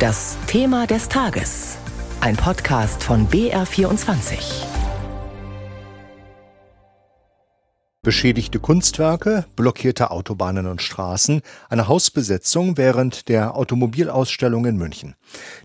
Das Thema des Tages. Ein Podcast von BR24. Beschädigte Kunstwerke, blockierte Autobahnen und Straßen, eine Hausbesetzung während der Automobilausstellung in München.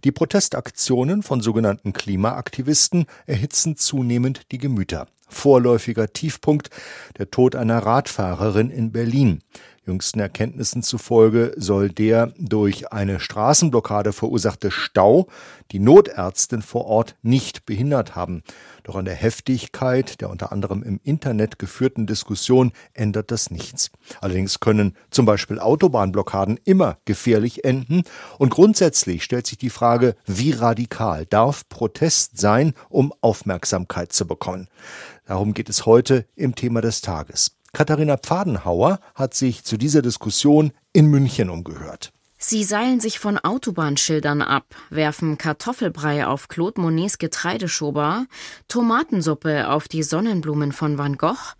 Die Protestaktionen von sogenannten Klimaaktivisten erhitzen zunehmend die Gemüter. Vorläufiger Tiefpunkt der Tod einer Radfahrerin in Berlin. Jüngsten Erkenntnissen zufolge soll der durch eine Straßenblockade verursachte Stau die Notärztin vor Ort nicht behindert haben. Doch an der Heftigkeit der unter anderem im Internet geführten Diskussion ändert das nichts. Allerdings können zum Beispiel Autobahnblockaden immer gefährlich enden und grundsätzlich stellt sich die Frage, wie radikal darf Protest sein, um Aufmerksamkeit zu bekommen. Darum geht es heute im Thema des Tages. Katharina Pfadenhauer hat sich zu dieser Diskussion in München umgehört. Sie seilen sich von Autobahnschildern ab, werfen Kartoffelbrei auf Claude Monets Getreideschober, Tomatensuppe auf die Sonnenblumen von Van Gogh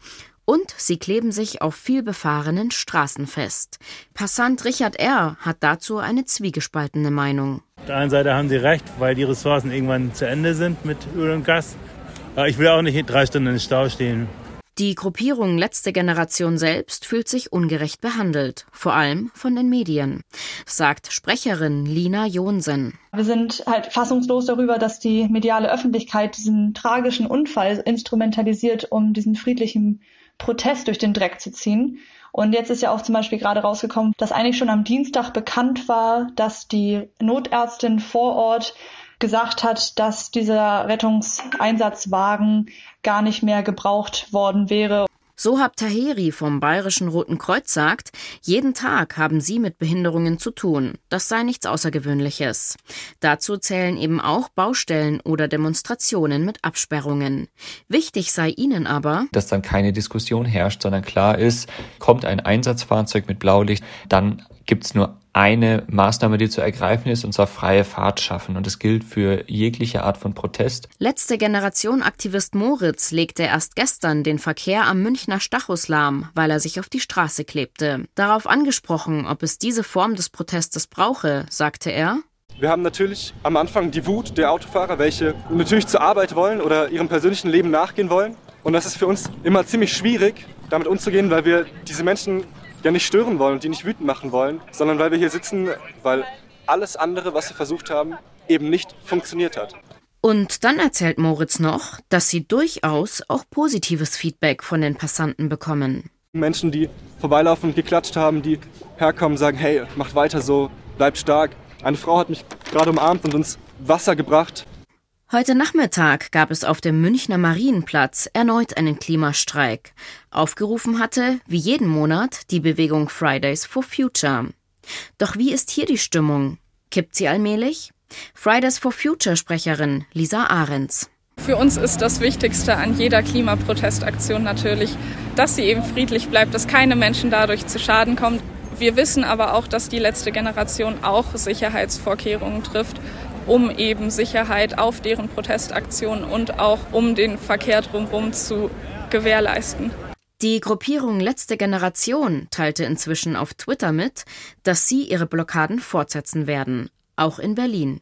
und sie kleben sich auf vielbefahrenen Straßen fest. Passant Richard R. hat dazu eine zwiegespaltene Meinung. Auf der einen Seite haben sie recht, weil die Ressourcen irgendwann zu Ende sind mit Öl und Gas. Aber ich will auch nicht drei Stunden in Stau stehen. Die Gruppierung Letzte Generation selbst fühlt sich ungerecht behandelt, vor allem von den Medien, sagt Sprecherin Lina Jonsen. Wir sind halt fassungslos darüber, dass die mediale Öffentlichkeit diesen tragischen Unfall instrumentalisiert, um diesen friedlichen Protest durch den Dreck zu ziehen. Und jetzt ist ja auch zum Beispiel gerade rausgekommen, dass eigentlich schon am Dienstag bekannt war, dass die Notärztin vor Ort gesagt hat, dass dieser Rettungseinsatzwagen gar nicht mehr gebraucht worden wäre. Sohab Taheri vom Bayerischen Roten Kreuz sagt, jeden Tag haben sie mit Behinderungen zu tun. Das sei nichts Außergewöhnliches. Dazu zählen eben auch Baustellen oder Demonstrationen mit Absperrungen. Wichtig sei ihnen aber, dass dann keine Diskussion herrscht, sondern klar ist, kommt ein Einsatzfahrzeug mit Blaulicht, dann gibt es nur eine Maßnahme, die zu ergreifen ist, und zwar freie Fahrt schaffen. Und das gilt für jegliche Art von Protest. Letzte Generation Aktivist Moritz legte erst gestern den Verkehr am Münchner Stachus lahm, weil er sich auf die Straße klebte. Darauf angesprochen, ob es diese Form des Protestes brauche, sagte er. Wir haben natürlich am Anfang die Wut der Autofahrer, welche natürlich zur Arbeit wollen oder ihrem persönlichen Leben nachgehen wollen. Und das ist für uns immer ziemlich schwierig, damit umzugehen, weil wir diese Menschen ja nicht stören wollen und die nicht wütend machen wollen, sondern weil wir hier sitzen, weil alles andere, was wir versucht haben, eben nicht funktioniert hat. Und dann erzählt Moritz noch, dass sie durchaus auch positives Feedback von den Passanten bekommen. Menschen, die vorbeilaufen und geklatscht haben, die herkommen, sagen, hey, macht weiter so, bleibt stark. Eine Frau hat mich gerade umarmt und uns Wasser gebracht. Heute Nachmittag gab es auf dem Münchner Marienplatz erneut einen Klimastreik. Aufgerufen hatte, wie jeden Monat, die Bewegung Fridays for Future. Doch wie ist hier die Stimmung? Kippt sie allmählich? Fridays for Future Sprecherin Lisa Ahrens. Für uns ist das Wichtigste an jeder Klimaprotestaktion natürlich, dass sie eben friedlich bleibt, dass keine Menschen dadurch zu Schaden kommen. Wir wissen aber auch, dass die letzte Generation auch Sicherheitsvorkehrungen trifft um eben Sicherheit auf deren Protestaktionen und auch um den Verkehr drumherum zu gewährleisten. Die Gruppierung Letzte Generation teilte inzwischen auf Twitter mit, dass sie ihre Blockaden fortsetzen werden, auch in Berlin.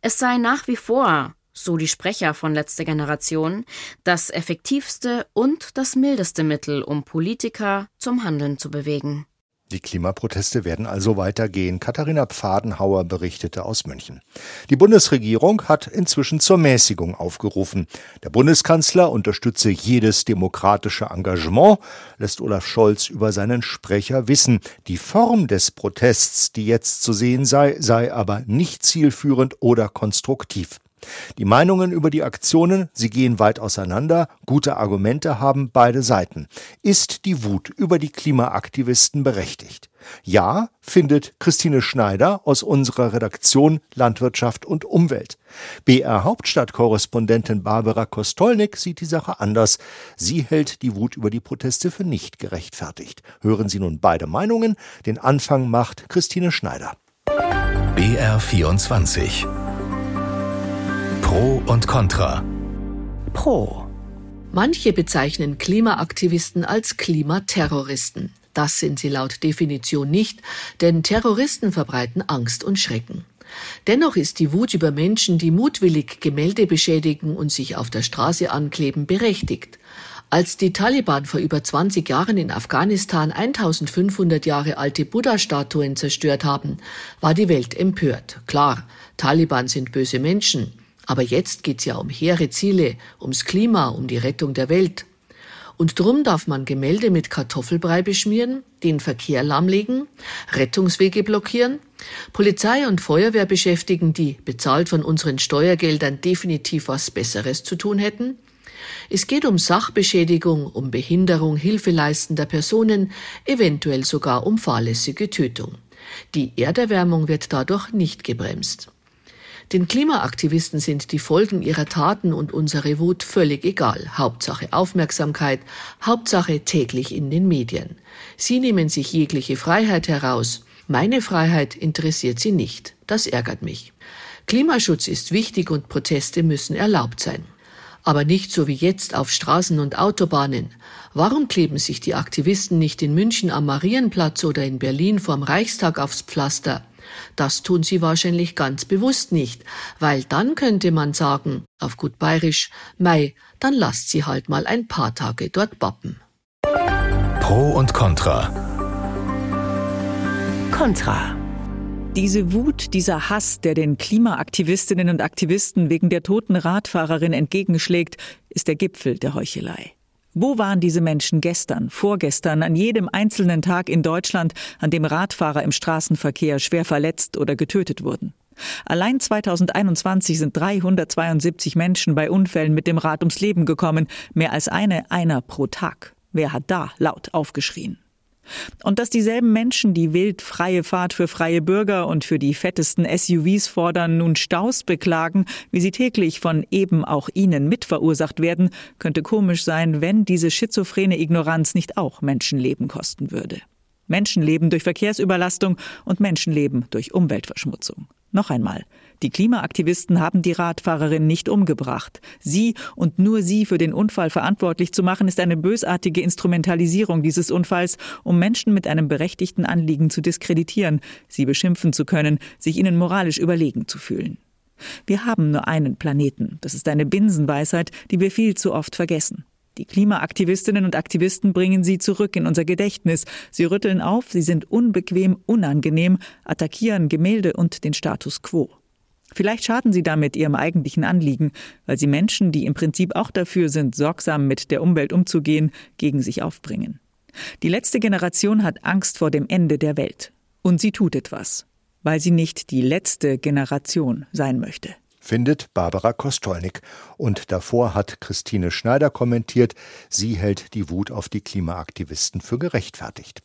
Es sei nach wie vor, so die Sprecher von Letzte Generation, das effektivste und das mildeste Mittel, um Politiker zum Handeln zu bewegen. Die Klimaproteste werden also weitergehen. Katharina Pfadenhauer berichtete aus München. Die Bundesregierung hat inzwischen zur Mäßigung aufgerufen. Der Bundeskanzler unterstütze jedes demokratische Engagement, lässt Olaf Scholz über seinen Sprecher wissen. Die Form des Protests, die jetzt zu sehen sei, sei aber nicht zielführend oder konstruktiv. Die Meinungen über die Aktionen, sie gehen weit auseinander, gute Argumente haben beide Seiten. Ist die Wut über die Klimaaktivisten berechtigt? Ja, findet Christine Schneider aus unserer Redaktion Landwirtschaft und Umwelt. BR Hauptstadtkorrespondentin Barbara Kostolnik sieht die Sache anders. Sie hält die Wut über die Proteste für nicht gerechtfertigt. Hören Sie nun beide Meinungen. Den Anfang macht Christine Schneider. BR 24 Pro und Contra. Pro. Manche bezeichnen Klimaaktivisten als Klimaterroristen. Das sind sie laut Definition nicht, denn Terroristen verbreiten Angst und Schrecken. Dennoch ist die Wut über Menschen, die mutwillig Gemälde beschädigen und sich auf der Straße ankleben, berechtigt. Als die Taliban vor über 20 Jahren in Afghanistan 1500 Jahre alte Buddha-Statuen zerstört haben, war die Welt empört. Klar, Taliban sind böse Menschen. Aber jetzt geht's ja um hehre Ziele, ums Klima, um die Rettung der Welt. Und drum darf man Gemälde mit Kartoffelbrei beschmieren, den Verkehr lahmlegen, Rettungswege blockieren, Polizei und Feuerwehr beschäftigen, die, bezahlt von unseren Steuergeldern, definitiv was Besseres zu tun hätten, es geht um Sachbeschädigung, um Behinderung hilfeleistender Personen, eventuell sogar um fahrlässige Tötung. Die Erderwärmung wird dadurch nicht gebremst. Den Klimaaktivisten sind die Folgen ihrer Taten und unsere Wut völlig egal. Hauptsache Aufmerksamkeit, Hauptsache täglich in den Medien. Sie nehmen sich jegliche Freiheit heraus. Meine Freiheit interessiert sie nicht. Das ärgert mich. Klimaschutz ist wichtig und Proteste müssen erlaubt sein aber nicht so wie jetzt auf Straßen und Autobahnen. Warum kleben sich die Aktivisten nicht in München am Marienplatz oder in Berlin vorm Reichstag aufs Pflaster? Das tun sie wahrscheinlich ganz bewusst nicht, weil dann könnte man sagen, auf gut bayerisch, Mei, dann lasst sie halt mal ein paar Tage dort bappen. Pro und Contra. Contra. Diese Wut, dieser Hass, der den Klimaaktivistinnen und Aktivisten wegen der toten Radfahrerin entgegenschlägt, ist der Gipfel der Heuchelei. Wo waren diese Menschen gestern, vorgestern, an jedem einzelnen Tag in Deutschland, an dem Radfahrer im Straßenverkehr schwer verletzt oder getötet wurden? Allein 2021 sind 372 Menschen bei Unfällen mit dem Rad ums Leben gekommen, mehr als eine einer pro Tag. Wer hat da laut aufgeschrien? Und dass dieselben Menschen, die wild freie Fahrt für freie Bürger und für die fettesten SUVs fordern, nun Staus beklagen, wie sie täglich von eben auch ihnen mitverursacht werden, könnte komisch sein, wenn diese schizophrene Ignoranz nicht auch Menschenleben kosten würde. Menschenleben durch Verkehrsüberlastung und Menschenleben durch Umweltverschmutzung. Noch einmal, die Klimaaktivisten haben die Radfahrerin nicht umgebracht. Sie und nur sie für den Unfall verantwortlich zu machen, ist eine bösartige Instrumentalisierung dieses Unfalls, um Menschen mit einem berechtigten Anliegen zu diskreditieren, sie beschimpfen zu können, sich ihnen moralisch überlegen zu fühlen. Wir haben nur einen Planeten. Das ist eine Binsenweisheit, die wir viel zu oft vergessen. Die Klimaaktivistinnen und Aktivisten bringen sie zurück in unser Gedächtnis. Sie rütteln auf, sie sind unbequem, unangenehm, attackieren Gemälde und den Status quo. Vielleicht schaden sie damit ihrem eigentlichen Anliegen, weil sie Menschen, die im Prinzip auch dafür sind, sorgsam mit der Umwelt umzugehen, gegen sich aufbringen. Die letzte Generation hat Angst vor dem Ende der Welt. Und sie tut etwas, weil sie nicht die letzte Generation sein möchte. Findet Barbara Kostolnik. Und davor hat Christine Schneider kommentiert, sie hält die Wut auf die Klimaaktivisten für gerechtfertigt.